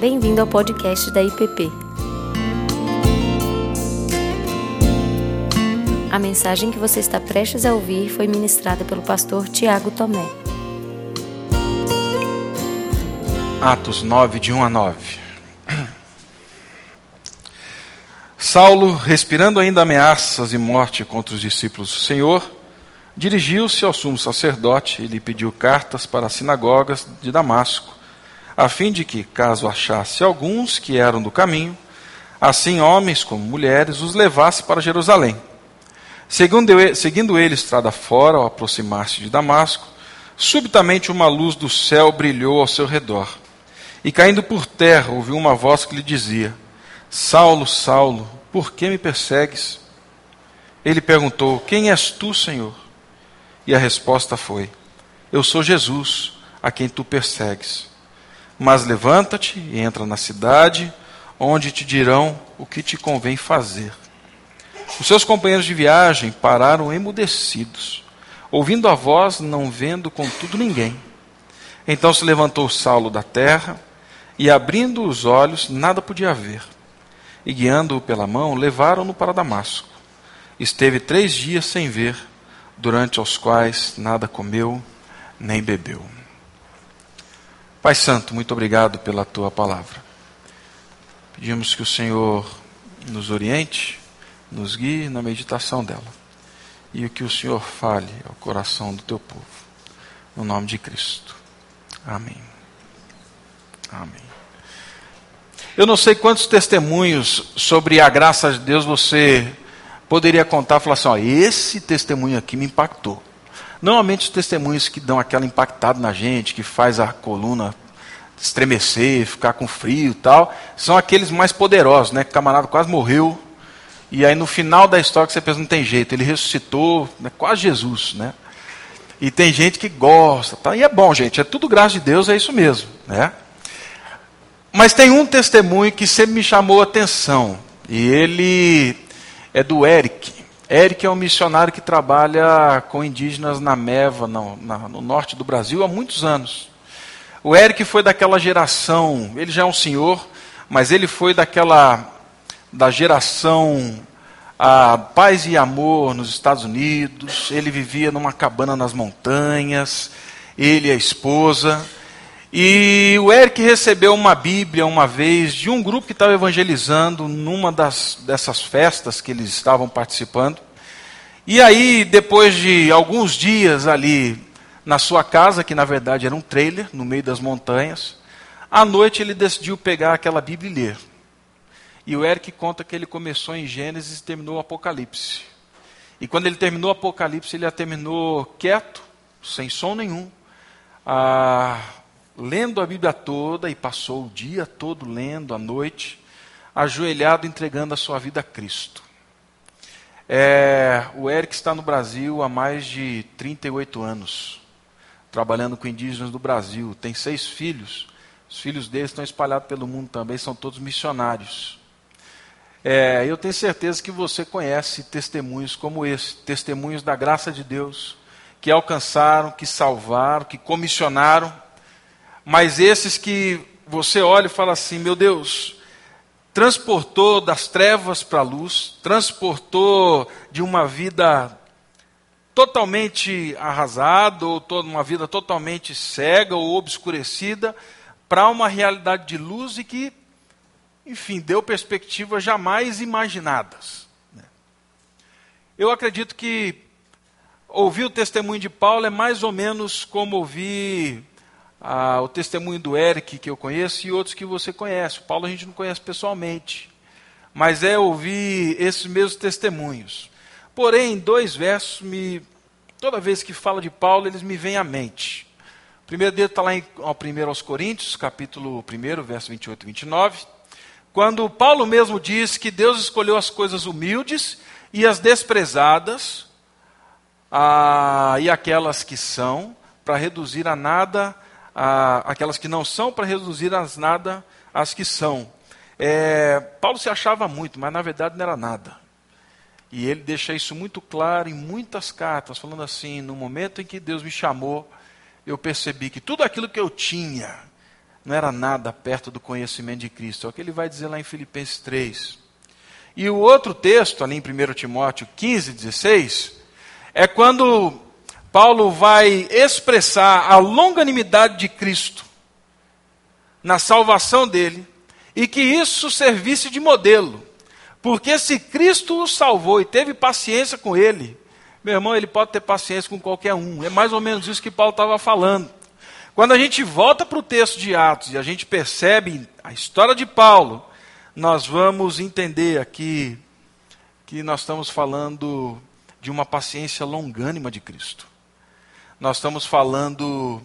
Bem-vindo ao podcast da IPP. A mensagem que você está prestes a ouvir foi ministrada pelo pastor Tiago Tomé. Atos 9, de 1 a 9. Saulo, respirando ainda ameaças e morte contra os discípulos do Senhor, dirigiu-se ao sumo sacerdote e lhe pediu cartas para as sinagogas de Damasco a fim de que, caso achasse alguns que eram do caminho, assim homens como mulheres, os levasse para Jerusalém. Seguindo ele estrada fora, ao aproximar-se de Damasco, subitamente uma luz do céu brilhou ao seu redor. E caindo por terra, ouviu uma voz que lhe dizia: Saulo, Saulo, por que me persegues? Ele perguntou: Quem és tu, Senhor? E a resposta foi: Eu sou Jesus, a quem tu persegues. Mas levanta-te e entra na cidade, onde te dirão o que te convém fazer. Os seus companheiros de viagem pararam emudecidos, ouvindo a voz, não vendo contudo ninguém. Então se levantou Saulo da terra, e abrindo os olhos, nada podia ver. E guiando-o pela mão, levaram-no para Damasco. Esteve três dias sem ver, durante os quais nada comeu nem bebeu. Pai Santo, muito obrigado pela tua palavra. Pedimos que o Senhor nos oriente, nos guie na meditação dela. E que o Senhor fale ao coração do teu povo. No nome de Cristo. Amém. Amém. Eu não sei quantos testemunhos sobre a graça de Deus você poderia contar falar assim: ó, esse testemunho aqui me impactou. Normalmente os testemunhos que dão aquela impactada na gente, que faz a coluna estremecer, ficar com frio e tal, são aqueles mais poderosos, né? Que o camarada quase morreu. E aí no final da história que você pensa, não tem jeito, ele ressuscitou, né? quase Jesus, né? E tem gente que gosta, tá? E é bom, gente, é tudo graça de Deus, é isso mesmo, né? Mas tem um testemunho que sempre me chamou a atenção, e ele é do Eric. Eric é um missionário que trabalha com indígenas na Meva, no, no norte do Brasil, há muitos anos. O Eric foi daquela geração, ele já é um senhor, mas ele foi daquela da geração a paz e amor nos Estados Unidos. Ele vivia numa cabana nas montanhas, ele e a esposa. E o Eric recebeu uma Bíblia uma vez de um grupo que estava evangelizando numa das, dessas festas que eles estavam participando. E aí, depois de alguns dias ali na sua casa, que na verdade era um trailer, no meio das montanhas, à noite ele decidiu pegar aquela Bíblia e ler. E o Eric conta que ele começou em Gênesis e terminou o Apocalipse. E quando ele terminou o Apocalipse, ele a terminou quieto, sem som nenhum. Ah, lendo a Bíblia toda e passou o dia todo lendo, à noite, ajoelhado, entregando a sua vida a Cristo. É, o Eric está no Brasil há mais de 38 anos, trabalhando com indígenas do Brasil. Tem seis filhos. Os filhos dele estão espalhados pelo mundo também, são todos missionários. É, eu tenho certeza que você conhece testemunhos como esse testemunhos da graça de Deus, que alcançaram, que salvaram, que comissionaram mas esses que você olha e fala assim: meu Deus, transportou das trevas para a luz, transportou de uma vida totalmente arrasada, ou uma vida totalmente cega ou obscurecida, para uma realidade de luz e que, enfim, deu perspectivas jamais imaginadas. Né? Eu acredito que ouvir o testemunho de Paulo é mais ou menos como ouvir ah, o testemunho do Eric, que eu conheço, e outros que você conhece. O Paulo a gente não conhece pessoalmente, mas é ouvir esses mesmos testemunhos. Porém, dois versos, me, toda vez que fala de Paulo, eles me vêm à mente. O primeiro dele está lá em ao 1 aos Coríntios, capítulo 1, verso 28 e 29, quando Paulo mesmo diz que Deus escolheu as coisas humildes e as desprezadas, ah, e aquelas que são, para reduzir a nada a, aquelas que não são, para reduzir as nada as que são. É, Paulo se achava muito, mas na verdade não era nada. E ele deixa isso muito claro em muitas cartas, falando assim: no momento em que Deus me chamou, eu percebi que tudo aquilo que eu tinha, não era nada perto do conhecimento de Cristo. É o que ele vai dizer lá em Filipenses 3. E o outro texto, ali em 1 Timóteo 15, 16, é quando Paulo vai expressar a longanimidade de Cristo na salvação dele e que isso servisse de modelo. Porque se Cristo o salvou e teve paciência com ele, meu irmão, ele pode ter paciência com qualquer um. É mais ou menos isso que Paulo estava falando. Quando a gente volta para o texto de Atos e a gente percebe a história de Paulo, nós vamos entender aqui que nós estamos falando de uma paciência longânima de Cristo. Nós estamos falando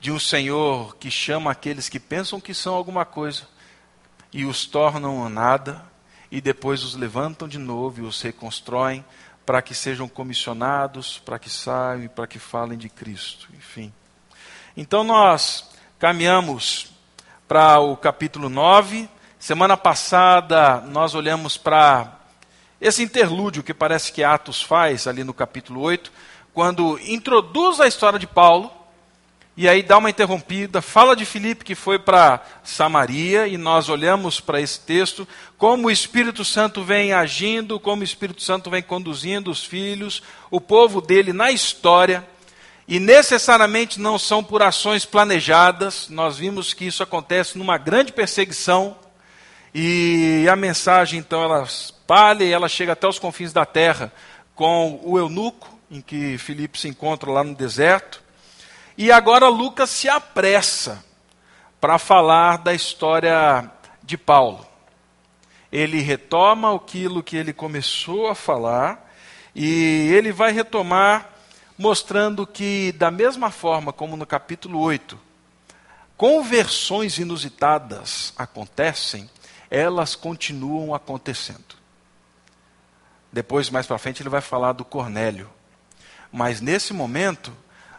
de um Senhor que chama aqueles que pensam que são alguma coisa e os tornam nada, e depois os levantam de novo e os reconstroem para que sejam comissionados, para que saiam e para que falem de Cristo. Enfim. Então nós caminhamos para o capítulo 9. Semana passada nós olhamos para esse interlúdio que parece que Atos faz ali no capítulo 8, quando introduz a história de Paulo e aí dá uma interrompida, fala de Filipe que foi para Samaria, e nós olhamos para esse texto, como o Espírito Santo vem agindo, como o Espírito Santo vem conduzindo os filhos, o povo dele na história, e necessariamente não são por ações planejadas, nós vimos que isso acontece numa grande perseguição, e a mensagem então ela espalha e ela chega até os confins da terra com o eunuco, em que Filipe se encontra lá no deserto, e agora Lucas se apressa para falar da história de Paulo. Ele retoma aquilo que ele começou a falar e ele vai retomar mostrando que, da mesma forma como no capítulo 8, conversões inusitadas acontecem, elas continuam acontecendo. Depois, mais para frente, ele vai falar do Cornélio. Mas nesse momento,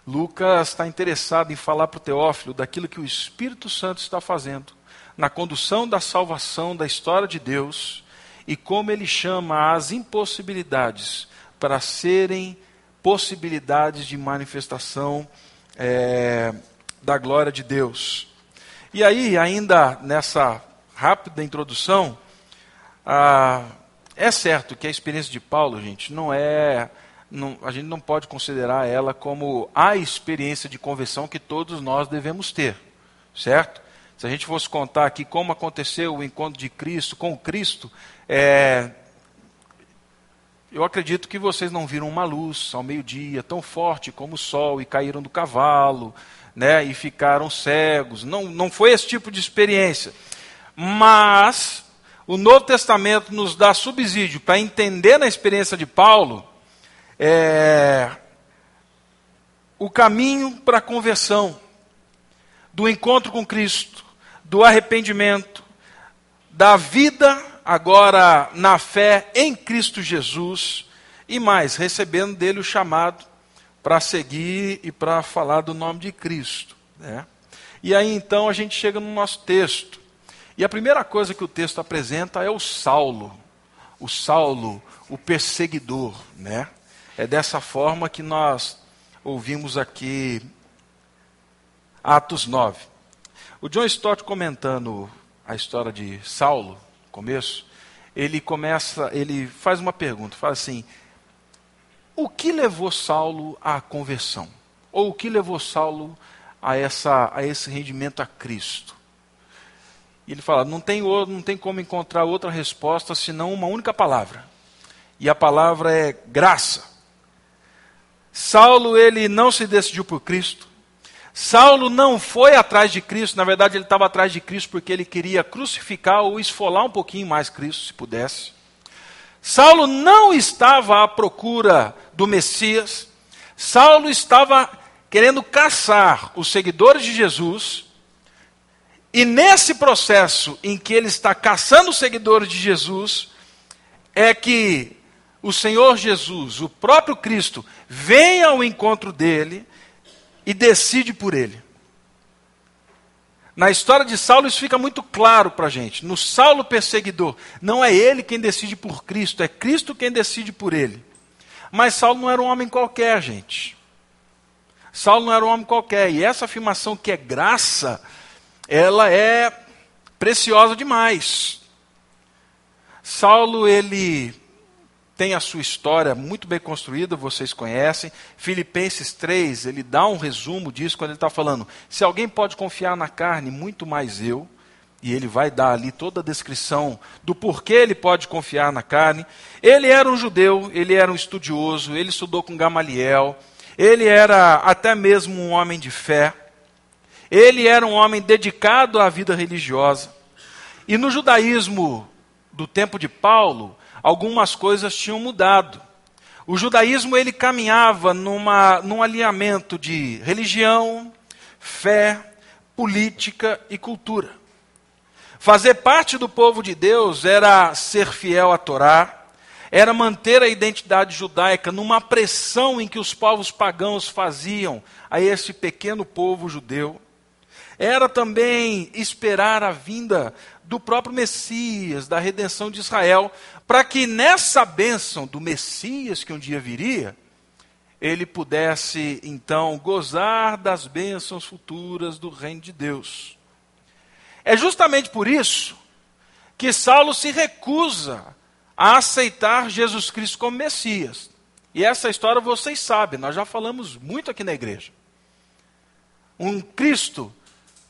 Lucas está interessado em falar para o Teófilo daquilo que o Espírito Santo está fazendo na condução da salvação da história de Deus e como ele chama as impossibilidades para serem possibilidades de manifestação é, da glória de Deus. E aí, ainda nessa rápida introdução, ah, é certo que a experiência de Paulo, gente, não é não, a gente não pode considerar ela como a experiência de conversão que todos nós devemos ter, certo? Se a gente fosse contar aqui como aconteceu o encontro de Cristo com Cristo, é, eu acredito que vocês não viram uma luz ao meio-dia tão forte como o sol e caíram do cavalo, né, e ficaram cegos. Não, não foi esse tipo de experiência. Mas o Novo Testamento nos dá subsídio para entender na experiência de Paulo é, o caminho para a conversão, do encontro com Cristo, do arrependimento, da vida agora na fé em Cristo Jesus e mais, recebendo dele o chamado para seguir e para falar do nome de Cristo. Né? E aí então a gente chega no nosso texto. E a primeira coisa que o texto apresenta é o Saulo. O Saulo, o perseguidor, né? É dessa forma que nós ouvimos aqui Atos 9. O John Stott comentando a história de Saulo, começo, ele começa, ele faz uma pergunta, fala assim: o que levou Saulo à conversão? Ou o que levou Saulo a, essa, a esse rendimento a Cristo? E ele fala: não tem, não tem como encontrar outra resposta senão uma única palavra. E a palavra é graça. Saulo ele não se decidiu por Cristo. Saulo não foi atrás de Cristo, na verdade ele estava atrás de Cristo porque ele queria crucificar ou esfolar um pouquinho mais Cristo, se pudesse. Saulo não estava à procura do Messias. Saulo estava querendo caçar os seguidores de Jesus. E nesse processo em que ele está caçando os seguidores de Jesus, é que o Senhor Jesus, o próprio Cristo, vem ao encontro dele e decide por ele. Na história de Saulo, isso fica muito claro para a gente. No Saulo perseguidor, não é ele quem decide por Cristo, é Cristo quem decide por ele. Mas Saulo não era um homem qualquer, gente. Saulo não era um homem qualquer. E essa afirmação que é graça, ela é preciosa demais. Saulo, ele tem a sua história muito bem construída, vocês conhecem. Filipenses 3, ele dá um resumo disso quando ele está falando: se alguém pode confiar na carne, muito mais eu. E ele vai dar ali toda a descrição do porquê ele pode confiar na carne. Ele era um judeu, ele era um estudioso, ele estudou com Gamaliel, ele era até mesmo um homem de fé. Ele era um homem dedicado à vida religiosa. E no judaísmo do tempo de Paulo, algumas coisas tinham mudado. O judaísmo ele caminhava numa, num alinhamento de religião, fé, política e cultura. Fazer parte do povo de Deus era ser fiel à Torá, era manter a identidade judaica numa pressão em que os povos pagãos faziam a esse pequeno povo judeu. Era também esperar a vinda do próprio Messias, da redenção de Israel, para que nessa bênção do Messias que um dia viria, ele pudesse então gozar das bênçãos futuras do reino de Deus. É justamente por isso que Saulo se recusa a aceitar Jesus Cristo como Messias. E essa história vocês sabem, nós já falamos muito aqui na igreja. Um Cristo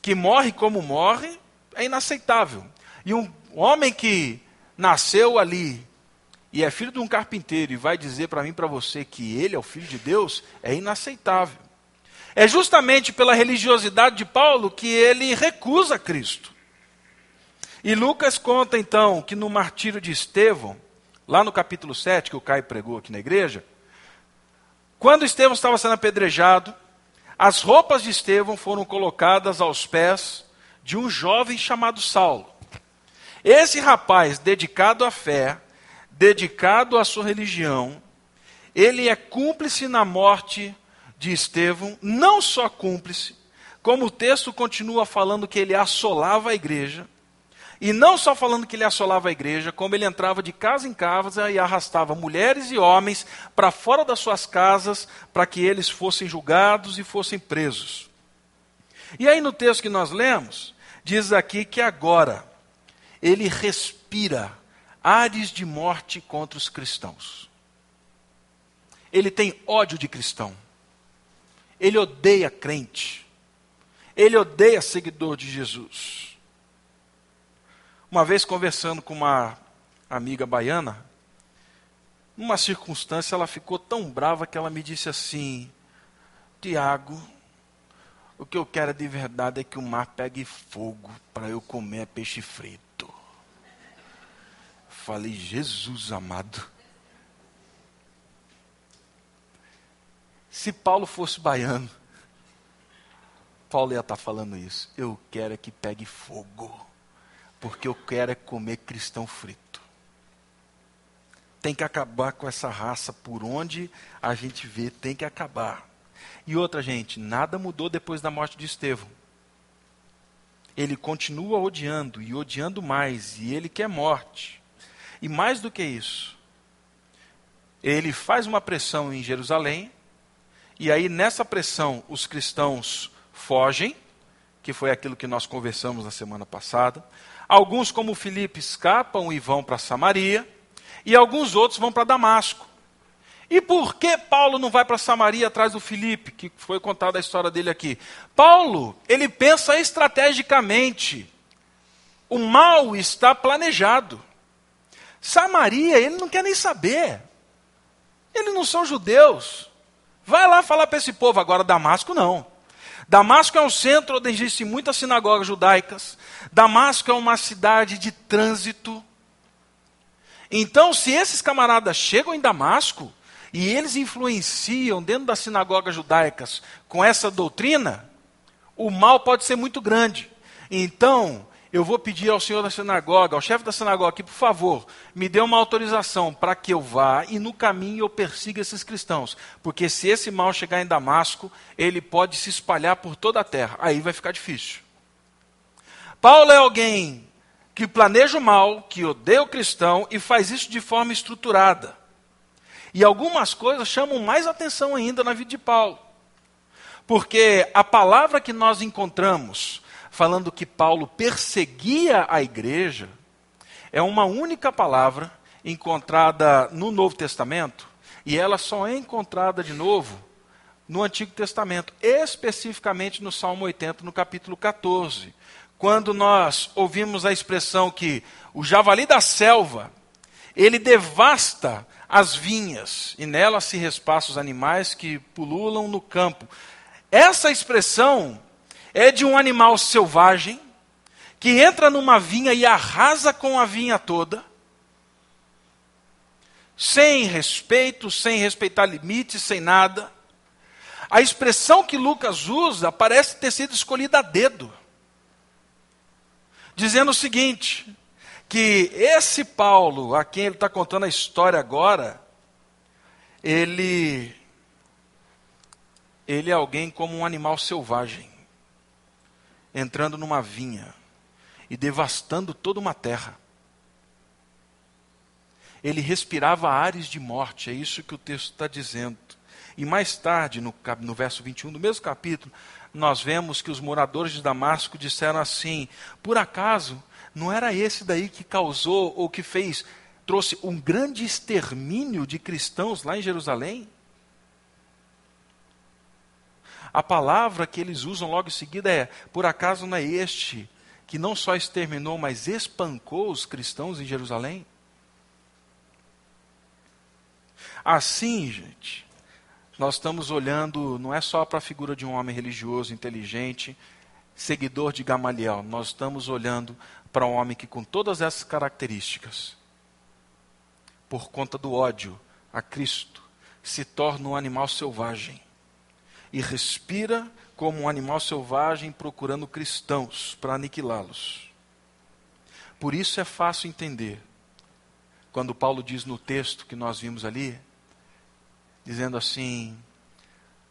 que morre como morre é inaceitável. E um homem que nasceu ali e é filho de um carpinteiro e vai dizer para mim para você que ele é o filho de Deus é inaceitável. É justamente pela religiosidade de Paulo que ele recusa Cristo. E Lucas conta então que no martírio de Estevão, lá no capítulo 7, que o Caio pregou aqui na igreja, quando Estevão estava sendo apedrejado, as roupas de Estevão foram colocadas aos pés de um jovem chamado Saulo. Esse rapaz, dedicado à fé, dedicado à sua religião, ele é cúmplice na morte de Estevão, não só cúmplice, como o texto continua falando que ele assolava a igreja, e não só falando que ele assolava a igreja, como ele entrava de casa em casa e arrastava mulheres e homens para fora das suas casas para que eles fossem julgados e fossem presos. E aí no texto que nós lemos, diz aqui que agora ele respira ares de morte contra os cristãos. Ele tem ódio de cristão. Ele odeia crente. Ele odeia seguidor de Jesus. Uma vez conversando com uma amiga baiana, numa circunstância ela ficou tão brava que ela me disse assim: Tiago, o que eu quero de verdade é que o mar pegue fogo para eu comer peixe frito. Falei, Jesus amado. Se Paulo fosse baiano, Paulo ia estar falando isso. Eu quero é que pegue fogo, porque eu quero é comer cristão frito. Tem que acabar com essa raça por onde a gente vê, tem que acabar. E outra, gente, nada mudou depois da morte de Estevão. Ele continua odiando e odiando mais, e ele quer morte. E mais do que isso, ele faz uma pressão em Jerusalém, e aí nessa pressão os cristãos fogem, que foi aquilo que nós conversamos na semana passada. Alguns, como Filipe, escapam e vão para Samaria, e alguns outros vão para Damasco. E por que Paulo não vai para Samaria atrás do Filipe, que foi contada a história dele aqui? Paulo, ele pensa estrategicamente. O mal está planejado. Samaria, ele não quer nem saber. Eles não são judeus. Vai lá falar para esse povo. Agora, Damasco não. Damasco é um centro onde existem muitas sinagogas judaicas. Damasco é uma cidade de trânsito. Então, se esses camaradas chegam em Damasco e eles influenciam dentro das sinagogas judaicas com essa doutrina, o mal pode ser muito grande. Então, eu vou pedir ao senhor da sinagoga, ao chefe da sinagoga aqui, por favor, me dê uma autorização para que eu vá e no caminho eu persiga esses cristãos. Porque se esse mal chegar em Damasco, ele pode se espalhar por toda a terra. Aí vai ficar difícil. Paulo é alguém que planeja o mal, que odeia o cristão e faz isso de forma estruturada. E algumas coisas chamam mais atenção ainda na vida de Paulo. Porque a palavra que nós encontramos falando que Paulo perseguia a igreja, é uma única palavra encontrada no Novo Testamento e ela só é encontrada de novo no Antigo Testamento, especificamente no Salmo 80, no capítulo 14, quando nós ouvimos a expressão que o javali da selva, ele devasta as vinhas e nelas se respaça os animais que pululam no campo. Essa expressão é de um animal selvagem que entra numa vinha e arrasa com a vinha toda, sem respeito, sem respeitar limites, sem nada. A expressão que Lucas usa parece ter sido escolhida a dedo, dizendo o seguinte: que esse Paulo, a quem ele está contando a história agora, ele, ele é alguém como um animal selvagem, entrando numa vinha e devastando toda uma terra. Ele respirava ares de morte, é isso que o texto está dizendo. E mais tarde, no, no verso 21 do mesmo capítulo, nós vemos que os moradores de Damasco disseram assim: Por acaso não era esse daí que causou ou que fez, trouxe um grande extermínio de cristãos lá em Jerusalém? A palavra que eles usam logo em seguida é: por acaso não é este que não só exterminou, mas espancou os cristãos em Jerusalém? Assim, gente, nós estamos olhando não é só para a figura de um homem religioso, inteligente, seguidor de Gamaliel, nós estamos olhando para um homem que, com todas essas características, por conta do ódio a Cristo, se torna um animal selvagem e respira como um animal selvagem procurando cristãos para aniquilá-los. Por isso é fácil entender quando Paulo diz no texto que nós vimos ali, dizendo assim: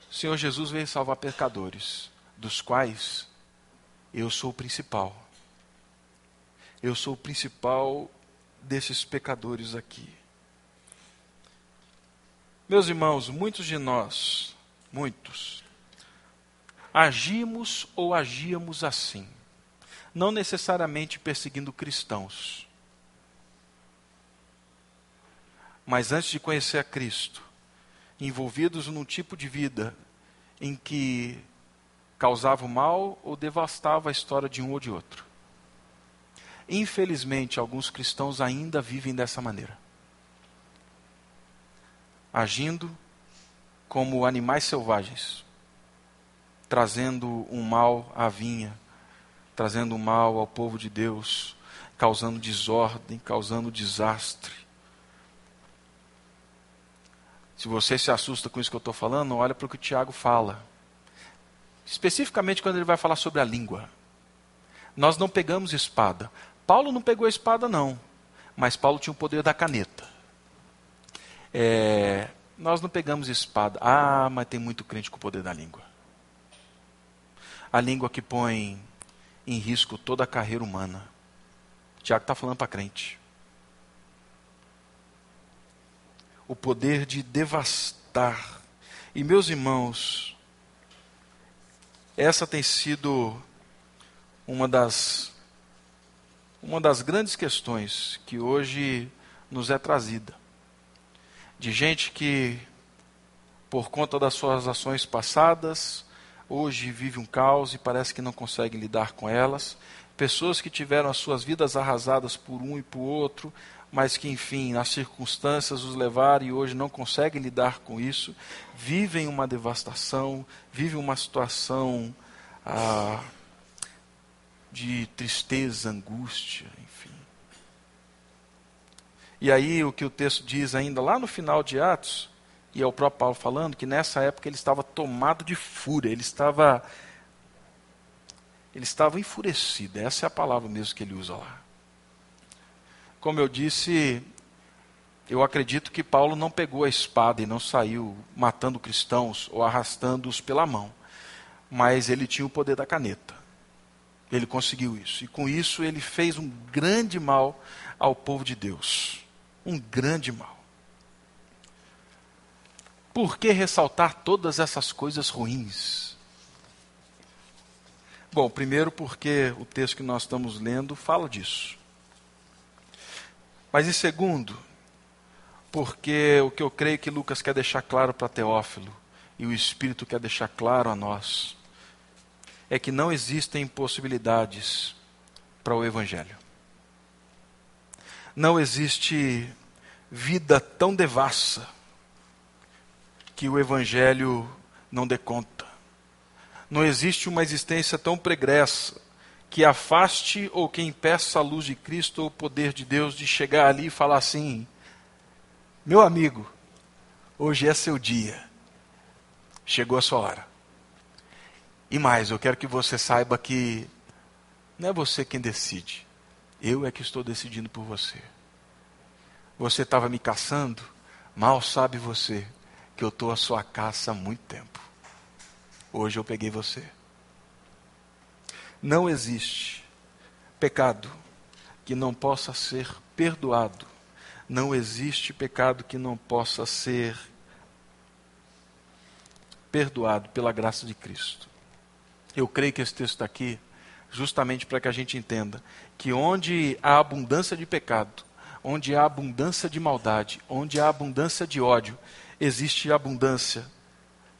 o Senhor Jesus veio salvar pecadores, dos quais eu sou o principal eu sou o principal desses pecadores aqui. Meus irmãos, muitos de nós, muitos, agimos ou agíamos assim, não necessariamente perseguindo cristãos, mas antes de conhecer a Cristo, envolvidos num tipo de vida em que causava mal ou devastava a história de um ou de outro. Infelizmente, alguns cristãos ainda vivem dessa maneira. Agindo como animais selvagens, trazendo um mal à vinha, trazendo um mal ao povo de Deus, causando desordem, causando desastre. Se você se assusta com isso que eu estou falando, olha para o que o Tiago fala. Especificamente quando ele vai falar sobre a língua. Nós não pegamos espada, Paulo não pegou a espada, não, mas Paulo tinha o poder da caneta. É, nós não pegamos espada. Ah, mas tem muito crente com o poder da língua. A língua que põe em risco toda a carreira humana. Tiago está falando para crente. O poder de devastar. E meus irmãos, essa tem sido uma das uma das grandes questões que hoje nos é trazida. De gente que, por conta das suas ações passadas, hoje vive um caos e parece que não consegue lidar com elas. Pessoas que tiveram as suas vidas arrasadas por um e por outro, mas que, enfim, as circunstâncias os levaram e hoje não conseguem lidar com isso, vivem uma devastação, vivem uma situação. Ah, de tristeza, angústia, enfim. E aí o que o texto diz ainda lá no final de Atos, e é o próprio Paulo falando, que nessa época ele estava tomado de fúria, ele estava ele estava enfurecido, essa é a palavra mesmo que ele usa lá. Como eu disse, eu acredito que Paulo não pegou a espada e não saiu matando cristãos ou arrastando-os pela mão, mas ele tinha o poder da caneta. Ele conseguiu isso. E com isso ele fez um grande mal ao povo de Deus. Um grande mal. Por que ressaltar todas essas coisas ruins? Bom, primeiro porque o texto que nós estamos lendo fala disso. Mas em segundo, porque o que eu creio que Lucas quer deixar claro para Teófilo e o Espírito quer deixar claro a nós é que não existem possibilidades para o Evangelho. Não existe vida tão devassa que o Evangelho não dê conta. Não existe uma existência tão pregressa que afaste ou que impeça a luz de Cristo ou o poder de Deus de chegar ali e falar assim: meu amigo, hoje é seu dia, chegou a sua hora. E mais, eu quero que você saiba que não é você quem decide, eu é que estou decidindo por você. Você estava me caçando, mal sabe você que eu estou à sua caça há muito tempo. Hoje eu peguei você. Não existe pecado que não possa ser perdoado. Não existe pecado que não possa ser perdoado pela graça de Cristo. Eu creio que esse texto aqui justamente para que a gente entenda que onde há abundância de pecado, onde há abundância de maldade, onde há abundância de ódio, existe abundância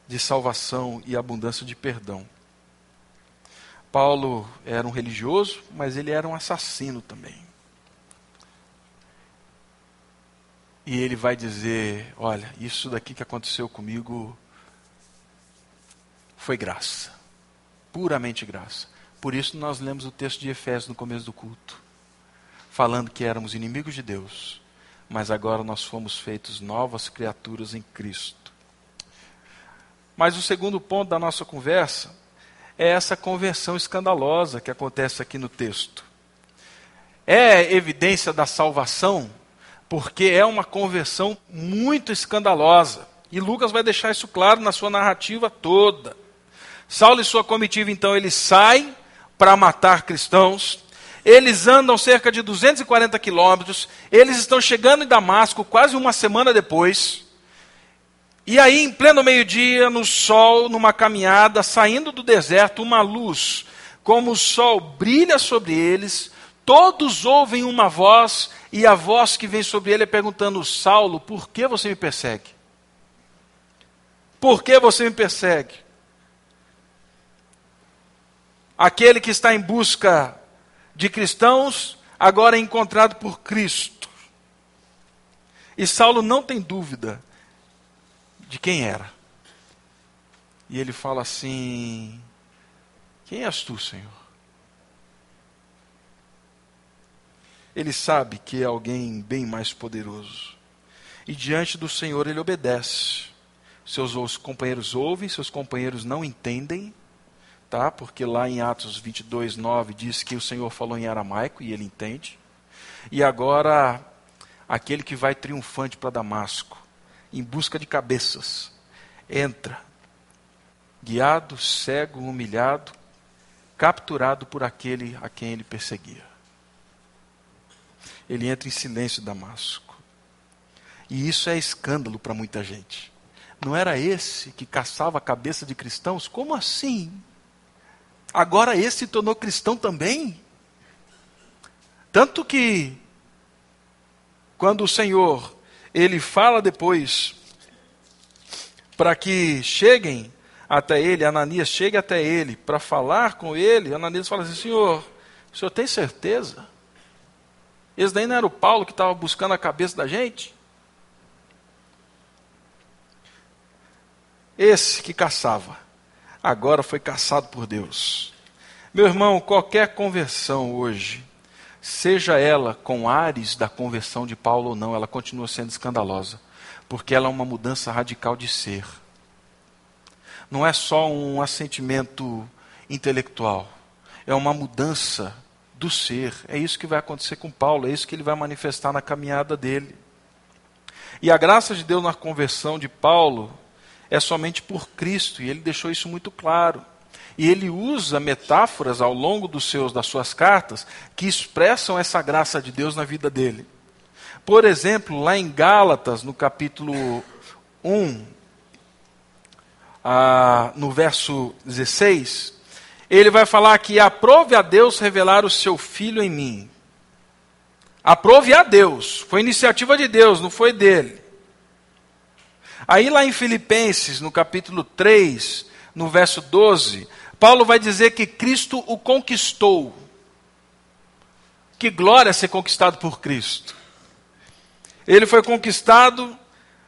de salvação e abundância de perdão. Paulo era um religioso, mas ele era um assassino também. E ele vai dizer: Olha, isso daqui que aconteceu comigo foi graça, puramente graça. Por isso nós lemos o texto de Efésios no começo do culto, falando que éramos inimigos de Deus, mas agora nós fomos feitos novas criaturas em Cristo. Mas o segundo ponto da nossa conversa é essa conversão escandalosa que acontece aqui no texto. É evidência da salvação, porque é uma conversão muito escandalosa. E Lucas vai deixar isso claro na sua narrativa toda. Saulo e sua comitiva, então, eles saem para matar cristãos. Eles andam cerca de 240 quilômetros. Eles estão chegando em Damasco quase uma semana depois. E aí, em pleno meio-dia, no sol, numa caminhada, saindo do deserto, uma luz, como o sol brilha sobre eles, todos ouvem uma voz, e a voz que vem sobre ele é perguntando: Saulo, por que você me persegue? Por que você me persegue? Aquele que está em busca de cristãos, agora é encontrado por Cristo. E Saulo não tem dúvida de quem era. E ele fala assim: Quem és tu, Senhor? Ele sabe que é alguém bem mais poderoso. E diante do Senhor ele obedece. Seus companheiros ouvem, seus companheiros não entendem, tá? Porque lá em Atos 22, 9 diz que o Senhor falou em aramaico e ele entende. E agora, aquele que vai triunfante para Damasco, em busca de cabeças. Entra, guiado, cego, humilhado, capturado por aquele a quem ele perseguia. Ele entra em silêncio em Damasco. E isso é escândalo para muita gente. Não era esse que caçava a cabeça de cristãos? Como assim? Agora esse se tornou cristão também? Tanto que, quando o Senhor ele fala depois para que cheguem até ele, Ananias chegue até ele para falar com ele. Ananias fala assim: Senhor, o senhor tem certeza? Esse daí não era o Paulo que estava buscando a cabeça da gente? Esse que caçava, agora foi caçado por Deus. Meu irmão, qualquer conversão hoje seja ela com ares da conversão de Paulo ou não, ela continua sendo escandalosa, porque ela é uma mudança radical de ser. Não é só um assentimento intelectual, é uma mudança do ser. É isso que vai acontecer com Paulo, é isso que ele vai manifestar na caminhada dele. E a graça de Deus na conversão de Paulo é somente por Cristo, e ele deixou isso muito claro. E ele usa metáforas ao longo dos seus, das suas cartas que expressam essa graça de Deus na vida dele. Por exemplo, lá em Gálatas, no capítulo 1, ah, no verso 16, ele vai falar que aprove a Deus revelar o seu filho em mim. Aprove a Deus, foi iniciativa de Deus, não foi dele. Aí lá em Filipenses, no capítulo 3, no verso 12, Paulo vai dizer que Cristo o conquistou. Que glória ser conquistado por Cristo. Ele foi conquistado,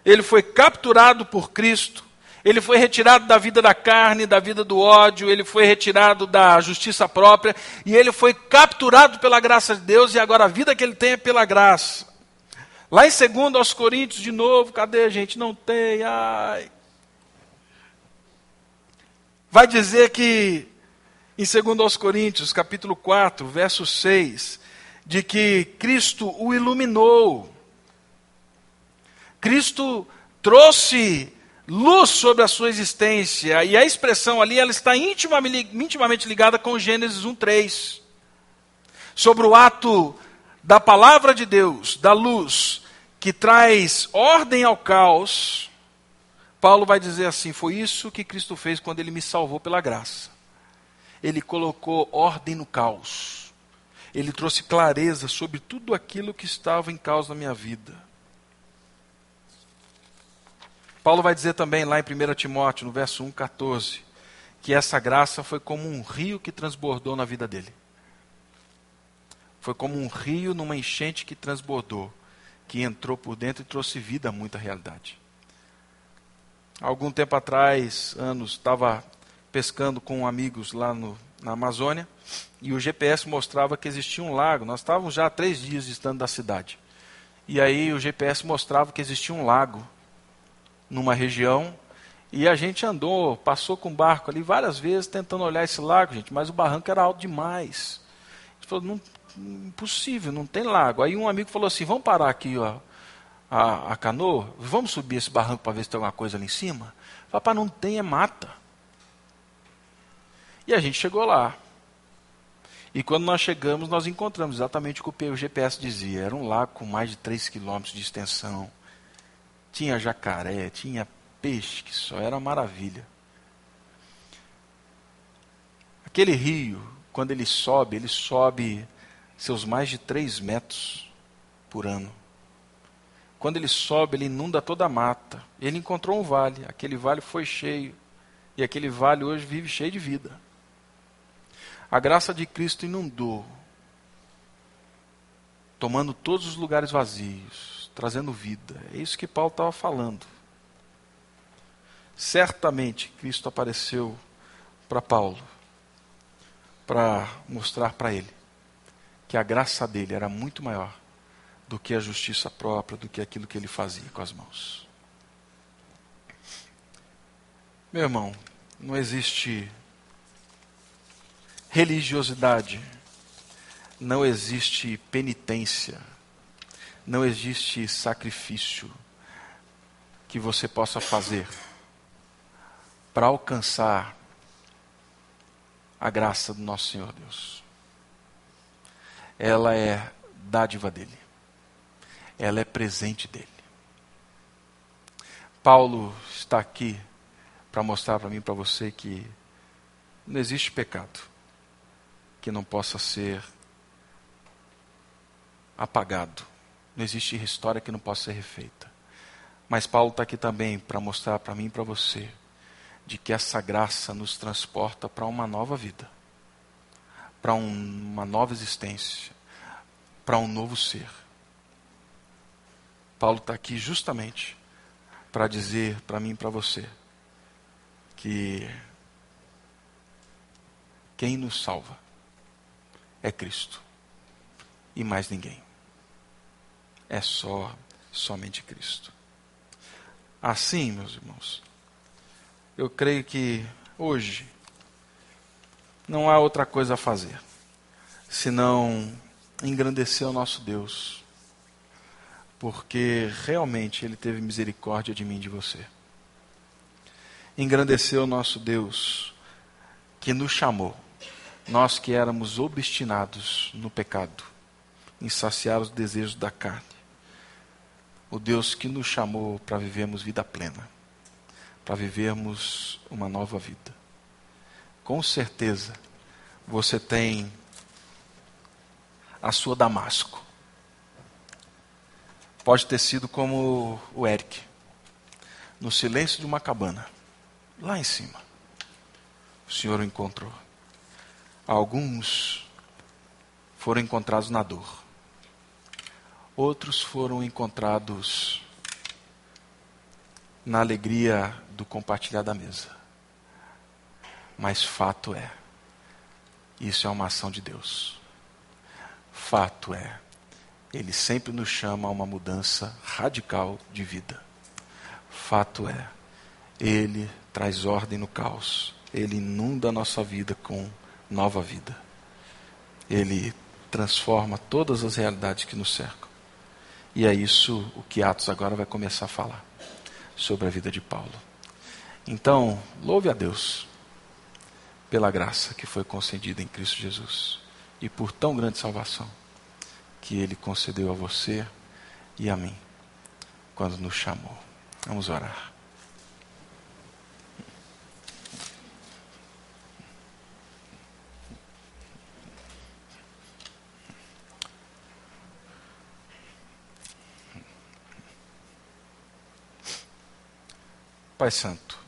ele foi capturado por Cristo, ele foi retirado da vida da carne, da vida do ódio, ele foi retirado da justiça própria, e ele foi capturado pela graça de Deus, e agora a vida que ele tem é pela graça. Lá em 2 aos Coríntios, de novo, cadê gente? Não tem, ai. Vai dizer que, em 2 aos Coríntios, capítulo 4, verso 6, de que Cristo o iluminou. Cristo trouxe luz sobre a sua existência. E a expressão ali ela está intimamente ligada com Gênesis 1:3. Sobre o ato da palavra de Deus, da luz, que traz ordem ao caos. Paulo vai dizer assim: foi isso que Cristo fez quando ele me salvou pela graça. Ele colocou ordem no caos. Ele trouxe clareza sobre tudo aquilo que estava em caos na minha vida. Paulo vai dizer também lá em 1 Timóteo, no verso 1, 14, que essa graça foi como um rio que transbordou na vida dele. Foi como um rio numa enchente que transbordou, que entrou por dentro e trouxe vida a muita realidade. Algum tempo atrás, anos, estava pescando com amigos lá no, na Amazônia e o GPS mostrava que existia um lago. Nós estávamos já há três dias distante da cidade. E aí o GPS mostrava que existia um lago numa região e a gente andou, passou com o barco ali várias vezes tentando olhar esse lago, gente, mas o barranco era alto demais. A gente falou, não, impossível, não tem lago. Aí um amigo falou assim: vamos parar aqui ó, a, a canoa, vamos subir esse barranco para ver se tem alguma coisa ali em cima. Papai, não tem, é mata. E a gente chegou lá. E quando nós chegamos, nós encontramos exatamente o que o GPS dizia. Era um lago com mais de 3 quilômetros de extensão tinha jacaré, tinha peixe, que só era maravilha. Aquele rio, quando ele sobe, ele sobe seus mais de 3 metros por ano. Quando ele sobe, ele inunda toda a mata. Ele encontrou um vale, aquele vale foi cheio. E aquele vale hoje vive cheio de vida. A graça de Cristo inundou, tomando todos os lugares vazios trazendo vida. É isso que Paulo estava falando. Certamente Cristo apareceu para Paulo para mostrar para ele que a graça dele era muito maior do que a justiça própria, do que aquilo que ele fazia com as mãos. Meu irmão, não existe religiosidade, não existe penitência não existe sacrifício que você possa fazer para alcançar a graça do nosso Senhor Deus. Ela é dádiva dele. Ela é presente dele. Paulo está aqui para mostrar para mim para você que não existe pecado que não possa ser apagado não existe história que não possa ser refeita. Mas Paulo está aqui também para mostrar para mim e para você de que essa graça nos transporta para uma nova vida, para um, uma nova existência, para um novo ser. Paulo está aqui justamente para dizer para mim e para você que quem nos salva é Cristo e mais ninguém é só somente Cristo. Assim, meus irmãos, eu creio que hoje não há outra coisa a fazer senão engrandecer o nosso Deus, porque realmente Ele teve misericórdia de mim e de você. Engrandecer o nosso Deus que nos chamou, nós que éramos obstinados no pecado, em saciar os desejos da carne o Deus que nos chamou para vivermos vida plena, para vivermos uma nova vida. Com certeza, você tem a sua Damasco. Pode ter sido como o Eric, no silêncio de uma cabana, lá em cima. O Senhor o encontrou. Alguns foram encontrados na dor, outros foram encontrados na alegria do compartilhar da mesa. Mas fato é, isso é uma ação de Deus. Fato é, Ele sempre nos chama a uma mudança radical de vida. Fato é, Ele traz ordem no caos. Ele inunda a nossa vida com nova vida. Ele transforma todas as realidades que nos cercam. E é isso o que Atos agora vai começar a falar sobre a vida de Paulo. Então, louve a Deus pela graça que foi concedida em Cristo Jesus e por tão grande salvação que Ele concedeu a você e a mim quando nos chamou. Vamos orar. Pai Santo,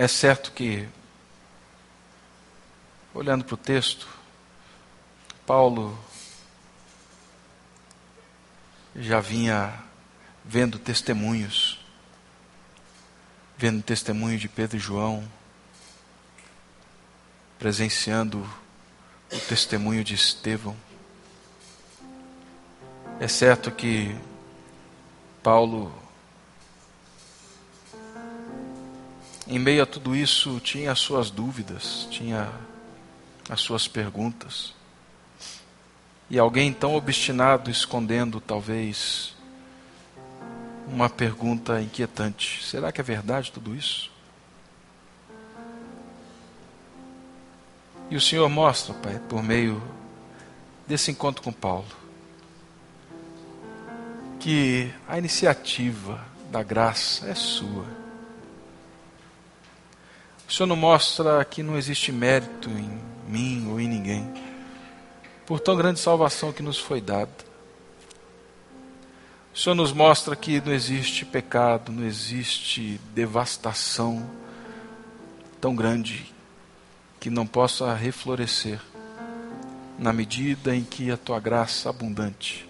é certo que, olhando para o texto, Paulo já vinha vendo testemunhos, vendo testemunho de Pedro e João, presenciando o testemunho de Estevão. É certo que Paulo, em meio a tudo isso, tinha as suas dúvidas, tinha as suas perguntas. E alguém tão obstinado escondendo, talvez, uma pergunta inquietante: será que é verdade tudo isso? E o Senhor mostra, Pai, por meio desse encontro com Paulo, que a iniciativa da graça é sua. O Senhor não mostra que não existe mérito em mim ou em ninguém, por tão grande salvação que nos foi dada. O Senhor nos mostra que não existe pecado, não existe devastação tão grande que não possa reflorescer na medida em que a tua graça abundante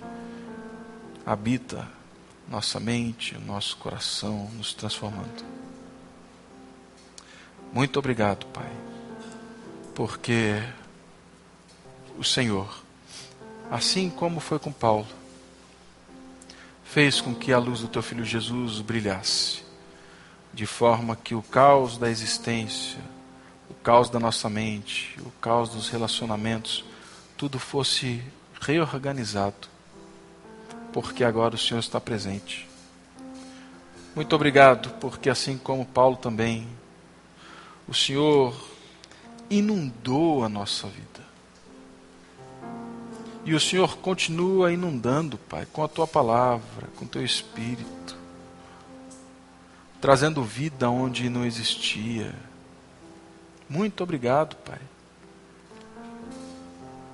habita nossa mente, nosso coração, nos transformando. Muito obrigado, Pai, porque o Senhor, assim como foi com Paulo, fez com que a luz do teu filho Jesus brilhasse, de forma que o caos da existência, o caos da nossa mente, o caos dos relacionamentos, tudo fosse reorganizado porque agora o Senhor está presente. Muito obrigado, porque assim como Paulo também, o Senhor inundou a nossa vida. E o Senhor continua inundando, Pai, com a tua palavra, com o teu espírito, trazendo vida onde não existia. Muito obrigado, Pai.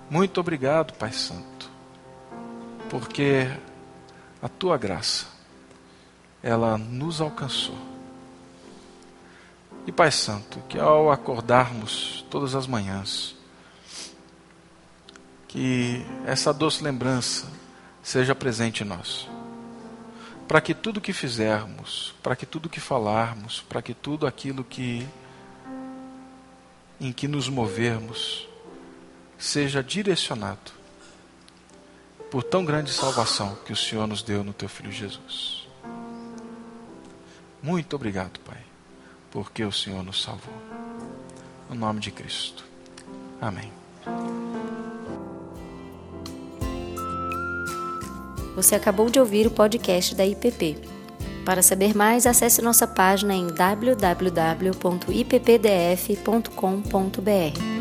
Muito obrigado, Pai Santo porque a tua graça, ela nos alcançou. E Pai Santo, que ao acordarmos todas as manhãs, que essa doce lembrança seja presente em nós. Para que tudo que fizermos, para que tudo que falarmos, para que tudo aquilo que em que nos movermos seja direcionado por tão grande salvação que o Senhor nos deu no teu filho Jesus. Muito obrigado, Pai, porque o Senhor nos salvou. No nome de Cristo. Amém. Você acabou de ouvir o podcast da IPP. Para saber mais, acesse nossa página em www.ippdf.com.br.